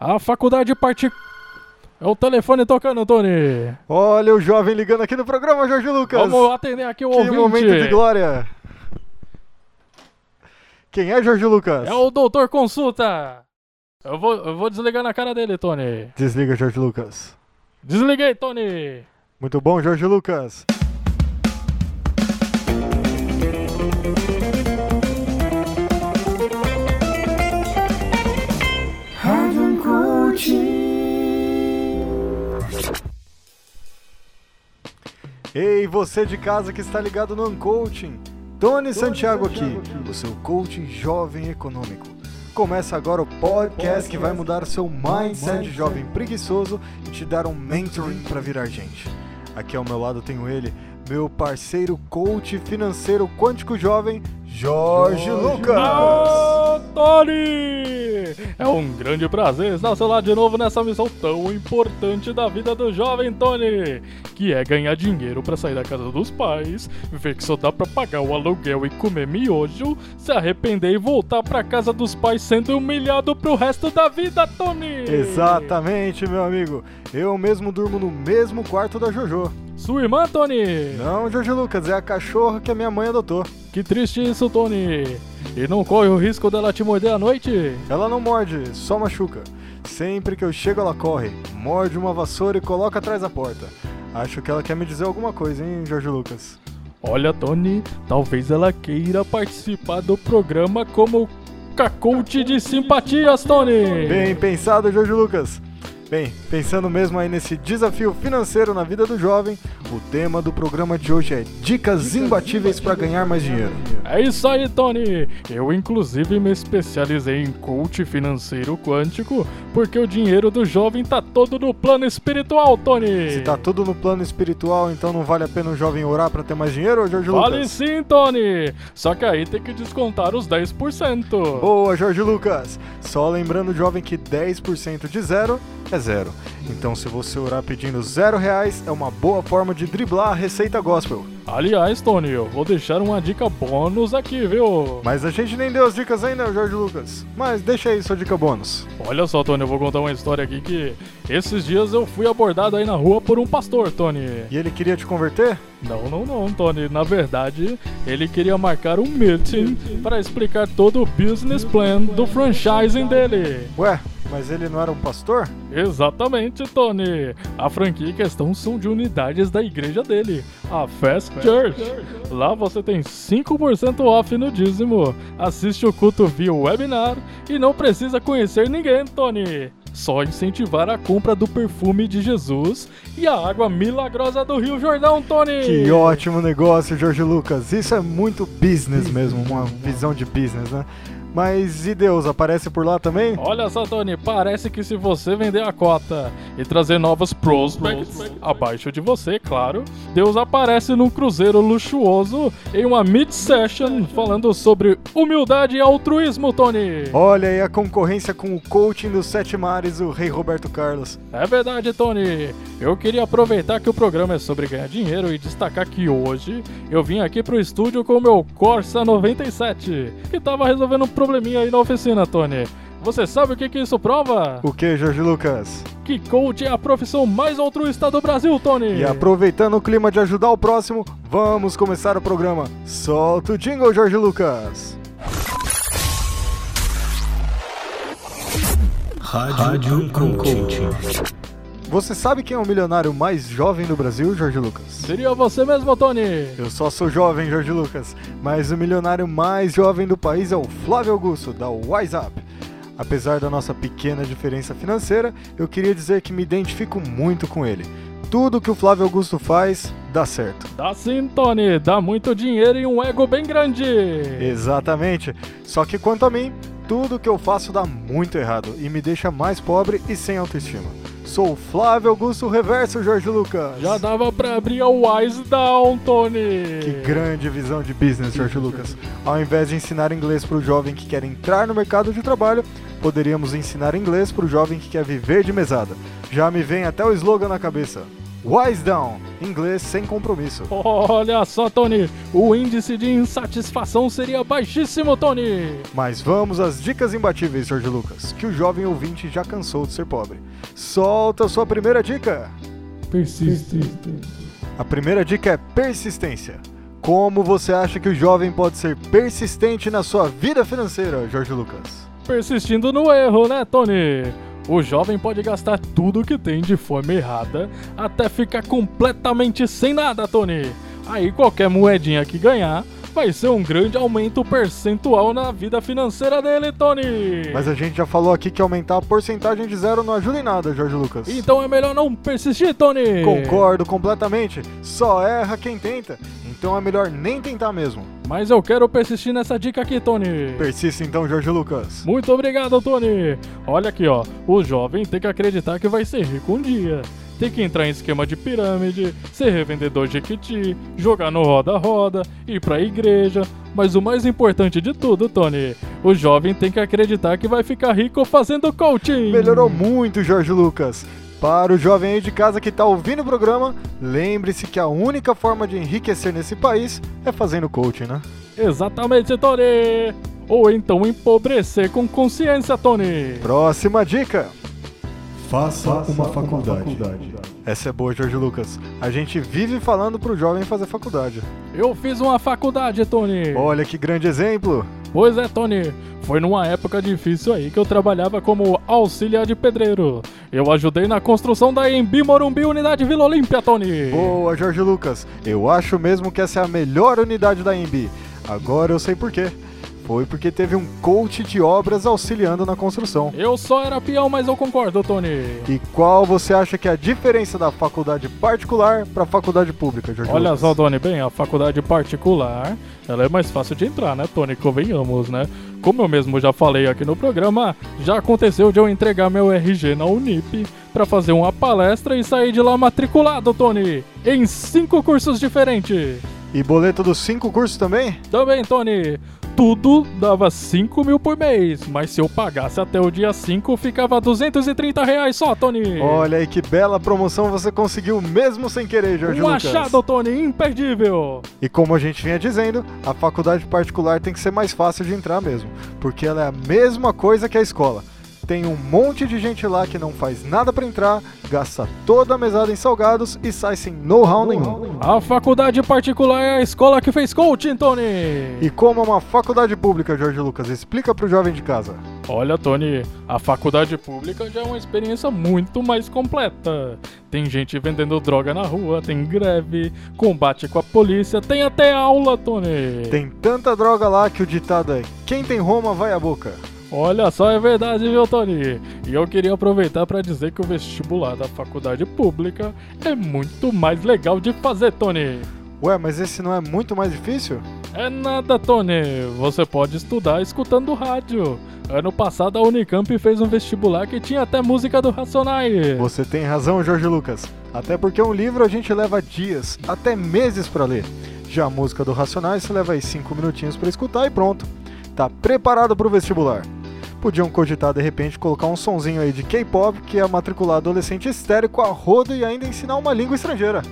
A faculdade particular. É o telefone tocando, Tony. Olha o jovem ligando aqui no programa, Jorge Lucas. Vamos atender aqui o que ouvinte. momento de glória. Quem é Jorge Lucas? É o doutor Consulta. Eu vou, eu vou desligar na cara dele, Tony. Desliga, Jorge Lucas. Desliguei, Tony. Muito bom, Jorge Lucas. Ei, você de casa que está ligado no Uncoaching. Tony Santiago aqui, o seu coaching jovem econômico. Começa agora o podcast que vai mudar o seu mindset jovem preguiçoso e te dar um mentoring para virar gente. Aqui ao meu lado tenho ele, meu parceiro coach financeiro quântico jovem, Jorge Lucas. Ô, Tony! É um grande prazer estar ao seu lado de novo nessa missão tão importante da vida do jovem Tony, que é ganhar dinheiro pra sair da casa dos pais, ver que só dá pra pagar o aluguel e comer miojo, se arrepender e voltar pra casa dos pais sendo humilhado pro resto da vida, Tony! Exatamente, meu amigo. Eu mesmo durmo no mesmo quarto da Jojo. Sua irmã, Tony? Não, Jorge Lucas, é a cachorra que a minha mãe adotou. Que triste isso, Tony. E não corre o risco dela te morder à noite? Ela não morde, só machuca. Sempre que eu chego, ela corre, morde uma vassoura e coloca atrás da porta. Acho que ela quer me dizer alguma coisa, hein, Jorge Lucas? Olha, Tony, talvez ela queira participar do programa como cacoute de simpatias, Tony. Bem pensado, Jorge Lucas. Bem, pensando mesmo aí nesse desafio financeiro na vida do jovem, o tema do programa de hoje é Dicas imbatíveis para ganhar mais dinheiro. É isso aí, Tony. Eu inclusive me especializei em coach financeiro quântico, porque o dinheiro do jovem tá todo no plano espiritual, Tony. Se tá tudo no plano espiritual, então não vale a pena o jovem orar para ter mais dinheiro, Jorge Vale Lucas? sim, Tony. Só que aí tem que descontar os 10%. Boa, Jorge Lucas! Só lembrando, jovem, que 10% de zero é zero. Então, se você orar pedindo zero reais, é uma boa forma de driblar a receita gospel. Aliás, Tony, eu vou deixar uma dica bônus aqui, viu? Mas a gente nem deu as dicas ainda, Jorge Lucas. Mas deixa aí sua dica bônus. Olha só, Tony, eu vou contar uma história aqui que esses dias eu fui abordado aí na rua por um pastor, Tony. E ele queria te converter? Não, não, não, Tony. Na verdade, ele queria marcar um meeting para explicar todo o business plan do franchising dele. Ué, mas ele não era um pastor? Exatamente, Tony. A franquia em questão são de unidades da igreja dele, a Fast Church. Lá você tem 5% off no dízimo, assiste o culto via webinar e não precisa conhecer ninguém, Tony. Só incentivar a compra do perfume de Jesus e a água milagrosa do Rio Jordão, Tony. Que ótimo negócio, Jorge Lucas. Isso é muito business mesmo, uma visão de business, né? Mas e Deus, aparece por lá também? Olha só, Tony, parece que se você vender a cota e trazer novos prospects abaixo de você, claro, Deus aparece num cruzeiro luxuoso em uma mid-session falando sobre humildade e altruísmo, Tony. Olha aí a concorrência com o coaching dos sete mares, o rei Roberto Carlos. É verdade, Tony. Eu queria aproveitar que o programa é sobre ganhar dinheiro e destacar que hoje eu vim aqui pro estúdio com o meu Corsa 97, que tava resolvendo um probleminha aí na oficina, Tony. Você sabe o que, que isso prova? O que, Jorge Lucas? Que coach é a profissão mais altruísta do Brasil, Tony! E aproveitando o clima de ajudar o próximo, vamos começar o programa. Solta o jingle, Jorge Lucas. Rádio Coaching. Você sabe quem é o milionário mais jovem do Brasil, Jorge Lucas? Seria você mesmo, Tony! Eu só sou jovem, Jorge Lucas, mas o milionário mais jovem do país é o Flávio Augusto, da WhatsApp. Apesar da nossa pequena diferença financeira, eu queria dizer que me identifico muito com ele. Tudo que o Flávio Augusto faz, dá certo. Dá sim, Tony! Dá muito dinheiro e um ego bem grande! Exatamente. Só que quanto a mim, tudo que eu faço dá muito errado e me deixa mais pobre e sem autoestima. Sou Flávio Augusto Reverso, Jorge Lucas. Já dava pra abrir a Wise Down, Tony! Que grande visão de business, Jorge Lucas. Ao invés de ensinar inglês para o jovem que quer entrar no mercado de trabalho, poderíamos ensinar inglês para o jovem que quer viver de mesada. Já me vem até o slogan na cabeça. Wise Down, inglês sem compromisso. Olha só, Tony, o índice de insatisfação seria baixíssimo, Tony. Mas vamos às dicas imbatíveis, Jorge Lucas, que o jovem ouvinte já cansou de ser pobre. Solta a sua primeira dica. Persiste. A primeira dica é persistência. Como você acha que o jovem pode ser persistente na sua vida financeira, Jorge Lucas? Persistindo no erro, né, Tony? O jovem pode gastar tudo que tem de forma errada até ficar completamente sem nada, Tony. Aí qualquer moedinha que ganhar vai ser um grande aumento percentual na vida financeira dele, Tony. Mas a gente já falou aqui que aumentar a porcentagem de zero não ajuda em nada, Jorge Lucas. Então é melhor não persistir, Tony. Concordo completamente. Só erra quem tenta. Então é melhor nem tentar mesmo. Mas eu quero persistir nessa dica aqui, Tony. Persista então, Jorge Lucas. Muito obrigado, Tony. Olha aqui, ó. O jovem tem que acreditar que vai ser rico um dia. Tem que entrar em esquema de pirâmide, ser revendedor de Equity, jogar no roda-roda, ir pra igreja. Mas o mais importante de tudo, Tony, o jovem tem que acreditar que vai ficar rico fazendo coaching. Melhorou muito, Jorge Lucas. Para o jovem aí de casa que está ouvindo o programa, lembre-se que a única forma de enriquecer nesse país é fazendo coaching, né? Exatamente, Tony! Ou então empobrecer com consciência, Tony! Próxima dica! Faça, uma, faculdade. Essa é boa, Jorge Lucas. A gente vive falando pro jovem fazer faculdade. Eu fiz uma faculdade, Tony! Olha que grande exemplo! Pois é, Tony. Foi numa época difícil aí que eu trabalhava como auxiliar de pedreiro. Eu ajudei na construção da Embi Morumbi Unidade Vila Olímpia, Tony. Boa, Jorge Lucas. Eu acho mesmo que essa é a melhor unidade da Embi. Agora eu sei por quê. Foi porque teve um coach de obras auxiliando na construção. Eu só era peão, mas eu concordo, Tony. E qual você acha que é a diferença da faculdade particular para a faculdade pública, Jorge Olha Lucas? só, Tony, bem, a faculdade particular, ela é mais fácil de entrar, né, Tony? Convenhamos, né? Como eu mesmo já falei aqui no programa, já aconteceu de eu entregar meu RG na Unip para fazer uma palestra e sair de lá matriculado, Tony, em cinco cursos diferentes. E boleto dos cinco cursos também? Também, Tony, tudo dava 5 mil por mês, mas se eu pagasse até o dia 5, ficava 230 reais só, Tony. Olha aí que bela promoção você conseguiu mesmo sem querer, Jorge um Lucas. achado, Tony, imperdível. E como a gente vinha dizendo, a faculdade particular tem que ser mais fácil de entrar mesmo, porque ela é a mesma coisa que a escola. Tem um monte de gente lá que não faz nada pra entrar, gasta toda a mesada em salgados e sai sem know-how nenhum. A faculdade particular é a escola que fez coaching, Tony. E como é uma faculdade pública, Jorge Lucas, explica pro jovem de casa. Olha, Tony, a faculdade pública já é uma experiência muito mais completa. Tem gente vendendo droga na rua, tem greve, combate com a polícia, tem até aula, Tony. Tem tanta droga lá que o ditado é: quem tem Roma vai à boca. Olha só, é verdade, viu, Tony? E eu queria aproveitar para dizer que o vestibular da faculdade pública é muito mais legal de fazer, Tony. Ué, mas esse não é muito mais difícil? É nada, Tony. Você pode estudar escutando rádio. Ano passado a Unicamp fez um vestibular que tinha até música do Racionais. Você tem razão, Jorge Lucas. Até porque um livro a gente leva dias, até meses para ler. Já a música do Racionais você leva aí 5 minutinhos para escutar e pronto. Tá preparado para o vestibular. Podiam cogitar de repente colocar um sonzinho aí de K-pop que é matricular adolescente histérico a rodo e ainda ensinar uma língua estrangeira.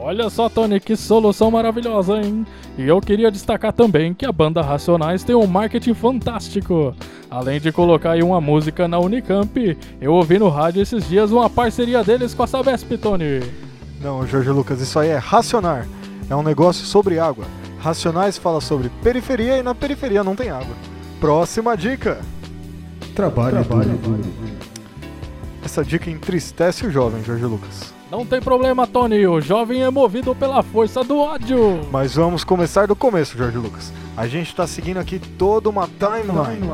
Olha só, Tony, que solução maravilhosa, hein? E eu queria destacar também que a banda Racionais tem um marketing fantástico. Além de colocar aí uma música na Unicamp, eu ouvi no rádio esses dias uma parceria deles com a Sabesp, Tony. Não, Jorge Lucas, isso aí é racionar. É um negócio sobre água. Racionais fala sobre periferia e na periferia não tem água. Próxima dica. Trabalhe, duro. Essa dica entristece o jovem, Jorge Lucas. Não tem problema, Tony, o jovem é movido pela força do ódio. Mas vamos começar do começo, Jorge Lucas. A gente está seguindo aqui toda uma timeline.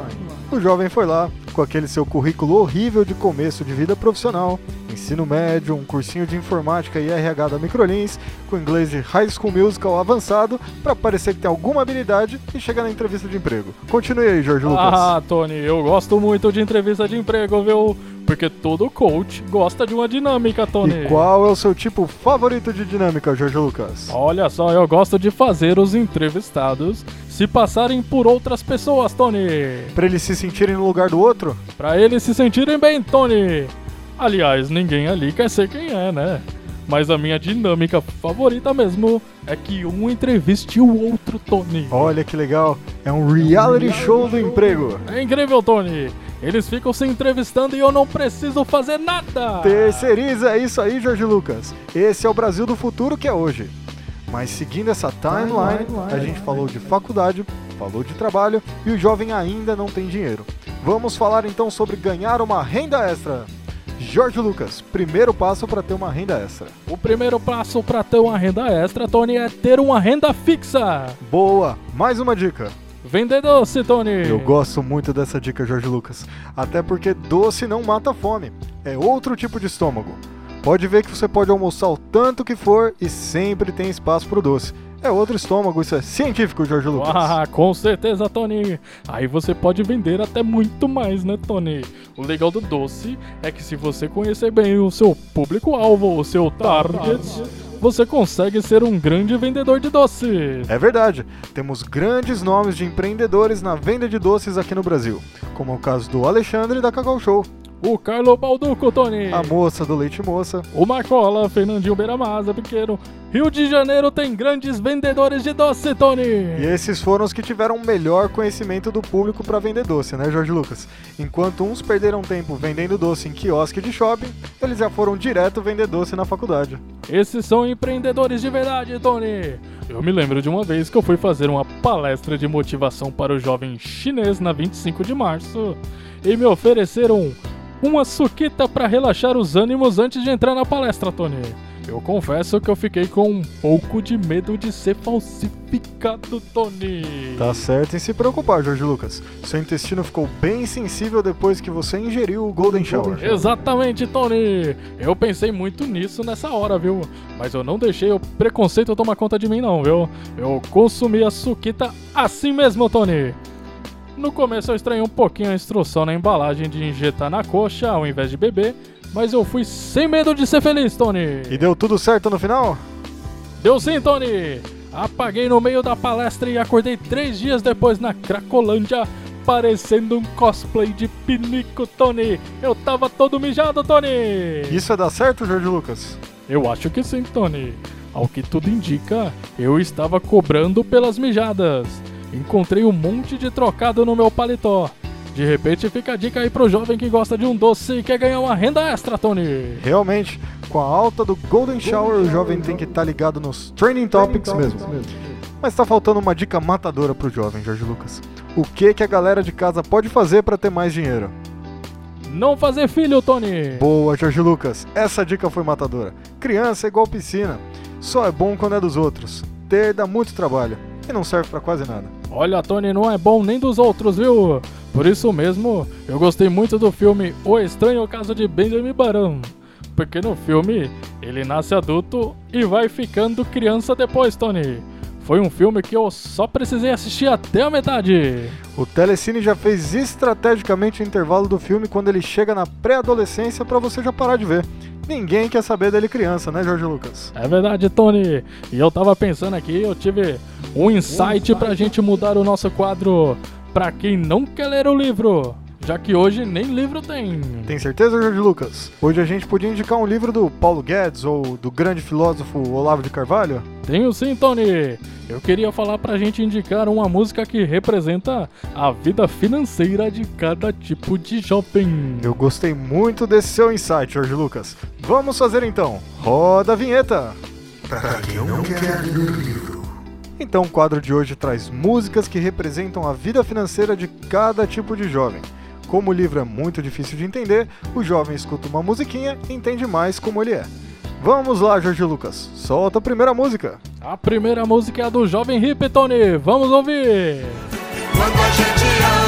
O jovem foi lá com aquele seu currículo horrível de começo de vida profissional, ensino médio, um cursinho de informática e RH da Microlins, com inglês de High School Musical avançado, para parecer que tem alguma habilidade e chegar na entrevista de emprego. Continue aí, Jorge Lucas. Ah, Tony, eu gosto muito de entrevista de emprego, viu? Porque todo coach gosta de uma dinâmica, Tony. E qual é o seu tipo favorito de dinâmica, Jorge Lucas? Olha só, eu gosto de fazer os entrevistados se passarem por outras pessoas, Tony. Para eles se sentirem no lugar do outro? Pra eles se sentirem bem, Tony. Aliás, ninguém ali quer ser quem é, né? Mas a minha dinâmica favorita mesmo é que um entreviste o outro, Tony. Olha que legal, é um reality show do emprego. É incrível, Tony. Eles ficam se entrevistando e eu não preciso fazer nada. Terceiriza, é isso aí, Jorge Lucas. Esse é o Brasil do futuro que é hoje. Mas seguindo essa timeline, a gente falou de faculdade, falou de trabalho e o jovem ainda não tem dinheiro. Vamos falar então sobre ganhar uma renda extra. Jorge Lucas, primeiro passo para ter uma renda extra. O primeiro passo para ter uma renda extra, Tony, é ter uma renda fixa. Boa, mais uma dica. Vender doce, Tony. Eu gosto muito dessa dica, Jorge Lucas. Até porque doce não mata a fome. É outro tipo de estômago. Pode ver que você pode almoçar o tanto que for e sempre tem espaço para o doce. É outro estômago, isso é científico, Jorge Lucas. Ah, com certeza, Tony. Aí você pode vender até muito mais, né, Tony? O legal do doce é que se você conhecer bem o seu público-alvo, o seu target, você consegue ser um grande vendedor de doces. É verdade, temos grandes nomes de empreendedores na venda de doces aqui no Brasil, como é o caso do Alexandre da Cacau Show. O Carlo Balduco, Tony. A moça do Leite Moça. O Marcola, Fernandinho Beiramasa, Pequeno. Rio de Janeiro tem grandes vendedores de doce, Tony. E esses foram os que tiveram melhor conhecimento do público para vender doce, né, Jorge Lucas? Enquanto uns perderam tempo vendendo doce em quiosque de shopping, eles já foram direto vender doce na faculdade. Esses são empreendedores de verdade, Tony. Eu me lembro de uma vez que eu fui fazer uma palestra de motivação para o jovem chinês na 25 de março e me ofereceram uma suquita para relaxar os ânimos antes de entrar na palestra, Tony. Eu confesso que eu fiquei com um pouco de medo de ser falsificado, Tony. Tá certo em se preocupar, Jorge Lucas. Seu intestino ficou bem sensível depois que você ingeriu o Golden Shower. Exatamente, Tony. Eu pensei muito nisso nessa hora, viu? Mas eu não deixei o preconceito tomar conta de mim, não, viu? Eu consumi a suquita assim mesmo, Tony. No começo eu estranhei um pouquinho a instrução na embalagem de injetar na coxa ao invés de beber, mas eu fui sem medo de ser feliz, Tony. E deu tudo certo no final? Deu sim, Tony. Apaguei no meio da palestra e acordei três dias depois na Cracolândia, parecendo um cosplay de pinico, Tony. Eu tava todo mijado, Tony. Isso é dar certo, Jorge Lucas? Eu acho que sim, Tony. Ao que tudo indica, eu estava cobrando pelas mijadas encontrei um monte de trocado no meu paletó. De repente fica a dica aí pro jovem que gosta de um doce e quer ganhar uma renda extra, Tony. Realmente, com a alta do Golden Shower, o jovem tem que estar tá ligado nos Training Topics mesmo. Mas tá faltando uma dica matadora pro jovem, Jorge Lucas. O que que a galera de casa pode fazer para ter mais dinheiro? Não fazer filho, Tony. Boa, Jorge Lucas. Essa dica foi matadora. Criança é igual piscina. Só é bom quando é dos outros. Ter dá muito trabalho e não serve para quase nada. Olha, Tony não é bom nem dos outros, viu? Por isso mesmo, eu gostei muito do filme O Estranho Caso de Benjamin Barão. Porque no filme, ele nasce adulto e vai ficando criança depois, Tony. Foi um filme que eu só precisei assistir até a metade. O Telecine já fez estrategicamente o intervalo do filme quando ele chega na pré-adolescência para você já parar de ver ninguém quer saber dele criança, né, Jorge Lucas? É verdade, Tony. E eu tava pensando aqui, eu tive um insight pra gente mudar o nosso quadro pra quem não quer ler o livro. Já que hoje nem livro tem. Tem certeza, Jorge Lucas? Hoje a gente podia indicar um livro do Paulo Guedes ou do grande filósofo Olavo de Carvalho? Tenho sim, Tony. Eu queria falar pra gente indicar uma música que representa a vida financeira de cada tipo de jovem. Eu gostei muito desse seu insight, Jorge Lucas. Vamos fazer então. Roda a vinheta. Pra quem não quer ler o livro. Então o quadro de hoje traz músicas que representam a vida financeira de cada tipo de jovem. Como o livro é muito difícil de entender, o jovem escuta uma musiquinha e entende mais como ele é. Vamos lá, Jorge Lucas, solta a primeira música. A primeira música é a do jovem Hip Tony, vamos ouvir! Quando a gente ama,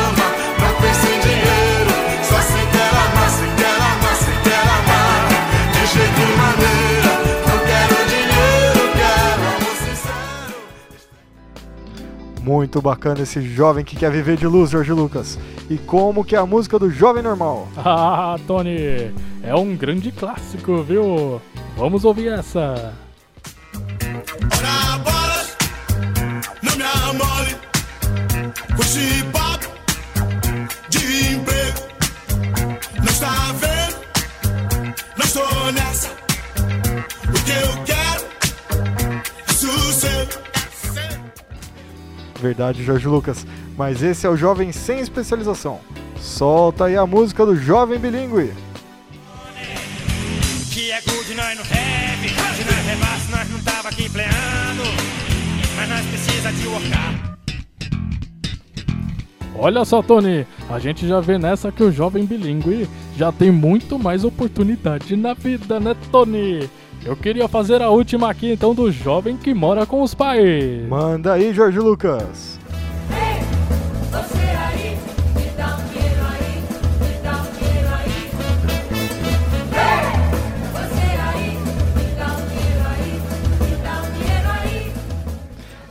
Muito bacana esse jovem que quer viver de luz, Jorge Lucas. E como que é a música do jovem normal? Ah, Tony, é um grande clássico, viu? Vamos ouvir essa. Bola, não me amole, verdade, Jorge Lucas. Mas esse é o jovem sem especialização. Solta aí a música do jovem bilíngue. Que é good nós não se nós rebasse nós não tava aqui pleando, mas nós precisa de workar. Olha só, Tony, a gente já vê nessa que o jovem bilíngue já tem muito mais oportunidade na vida, né, Tony? Eu queria fazer a última aqui então do jovem que mora com os pais. Manda aí, Jorge Lucas. Você aí, me dá um dinheiro aí, me dá um dinheiro aí. Ei, você aí, me dá um dinheiro aí, me dá um dinheiro aí.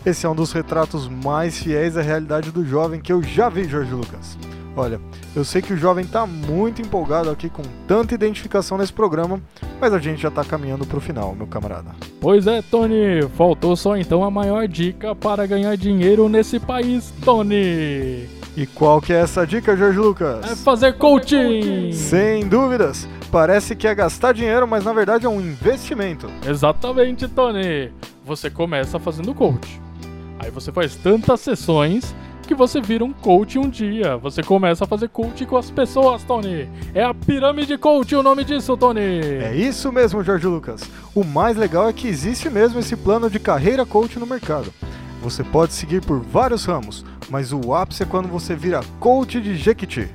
Esse é um dos retratos mais fiéis à realidade do jovem que eu já vi, Jorge Lucas. Olha, eu sei que o jovem tá muito empolgado aqui com tanta identificação nesse programa, mas a gente já tá caminhando pro final, meu camarada. Pois é, Tony, faltou só então a maior dica para ganhar dinheiro nesse país, Tony. E qual que é essa dica, Jorge Lucas? É fazer coaching. Sem dúvidas. Parece que é gastar dinheiro, mas na verdade é um investimento. Exatamente, Tony. Você começa fazendo coach. Aí você faz tantas sessões que você vira um coach um dia. Você começa a fazer coach com as pessoas, Tony. É a pirâmide coach o nome disso, Tony. É isso mesmo, Jorge Lucas. O mais legal é que existe mesmo esse plano de carreira coach no mercado. Você pode seguir por vários ramos, mas o ápice é quando você vira coach de Jequiti.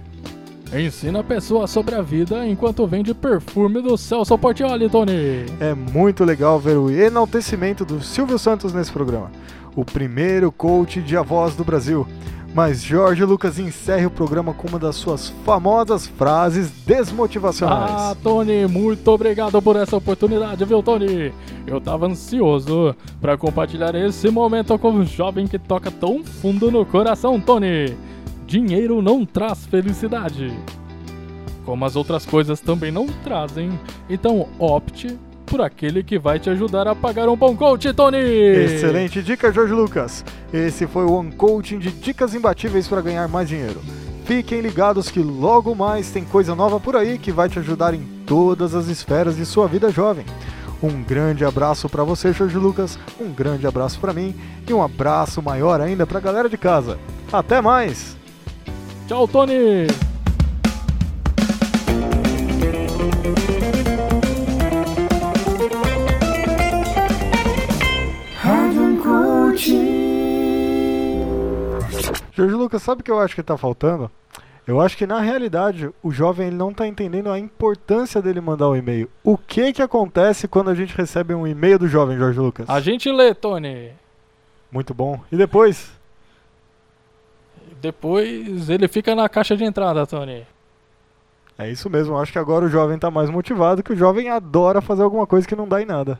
Ensina a pessoa sobre a vida enquanto vende perfume do Celso Portioli, Tony. É muito legal ver o enaltecimento do Silvio Santos nesse programa. O primeiro coach de avós do Brasil. Mas Jorge Lucas encerra o programa com uma das suas famosas frases desmotivacionais. Ah, Tony, muito obrigado por essa oportunidade, viu, Tony? Eu tava ansioso pra compartilhar esse momento com o jovem que toca tão fundo no coração, Tony. Dinheiro não traz felicidade. Como as outras coisas também não trazem, então opte por aquele que vai te ajudar a pagar um bom coach, Tony! Excelente dica, Jorge Lucas. Esse foi o One Coaching de dicas imbatíveis para ganhar mais dinheiro. Fiquem ligados que logo mais tem coisa nova por aí que vai te ajudar em todas as esferas de sua vida jovem. Um grande abraço para você, Jorge Lucas, um grande abraço para mim e um abraço maior ainda para a galera de casa. Até mais! Tchau, Tony! Jorge Lucas, sabe o que eu acho que tá faltando? Eu acho que na realidade o jovem ele não tá entendendo a importância dele mandar o e-mail. O que que acontece quando a gente recebe um e-mail do jovem, Jorge Lucas? A gente lê, Tony. Muito bom. E depois? Depois ele fica na caixa de entrada, Tony. É isso mesmo, acho que agora o jovem tá mais motivado, que o jovem adora fazer alguma coisa que não dá em nada.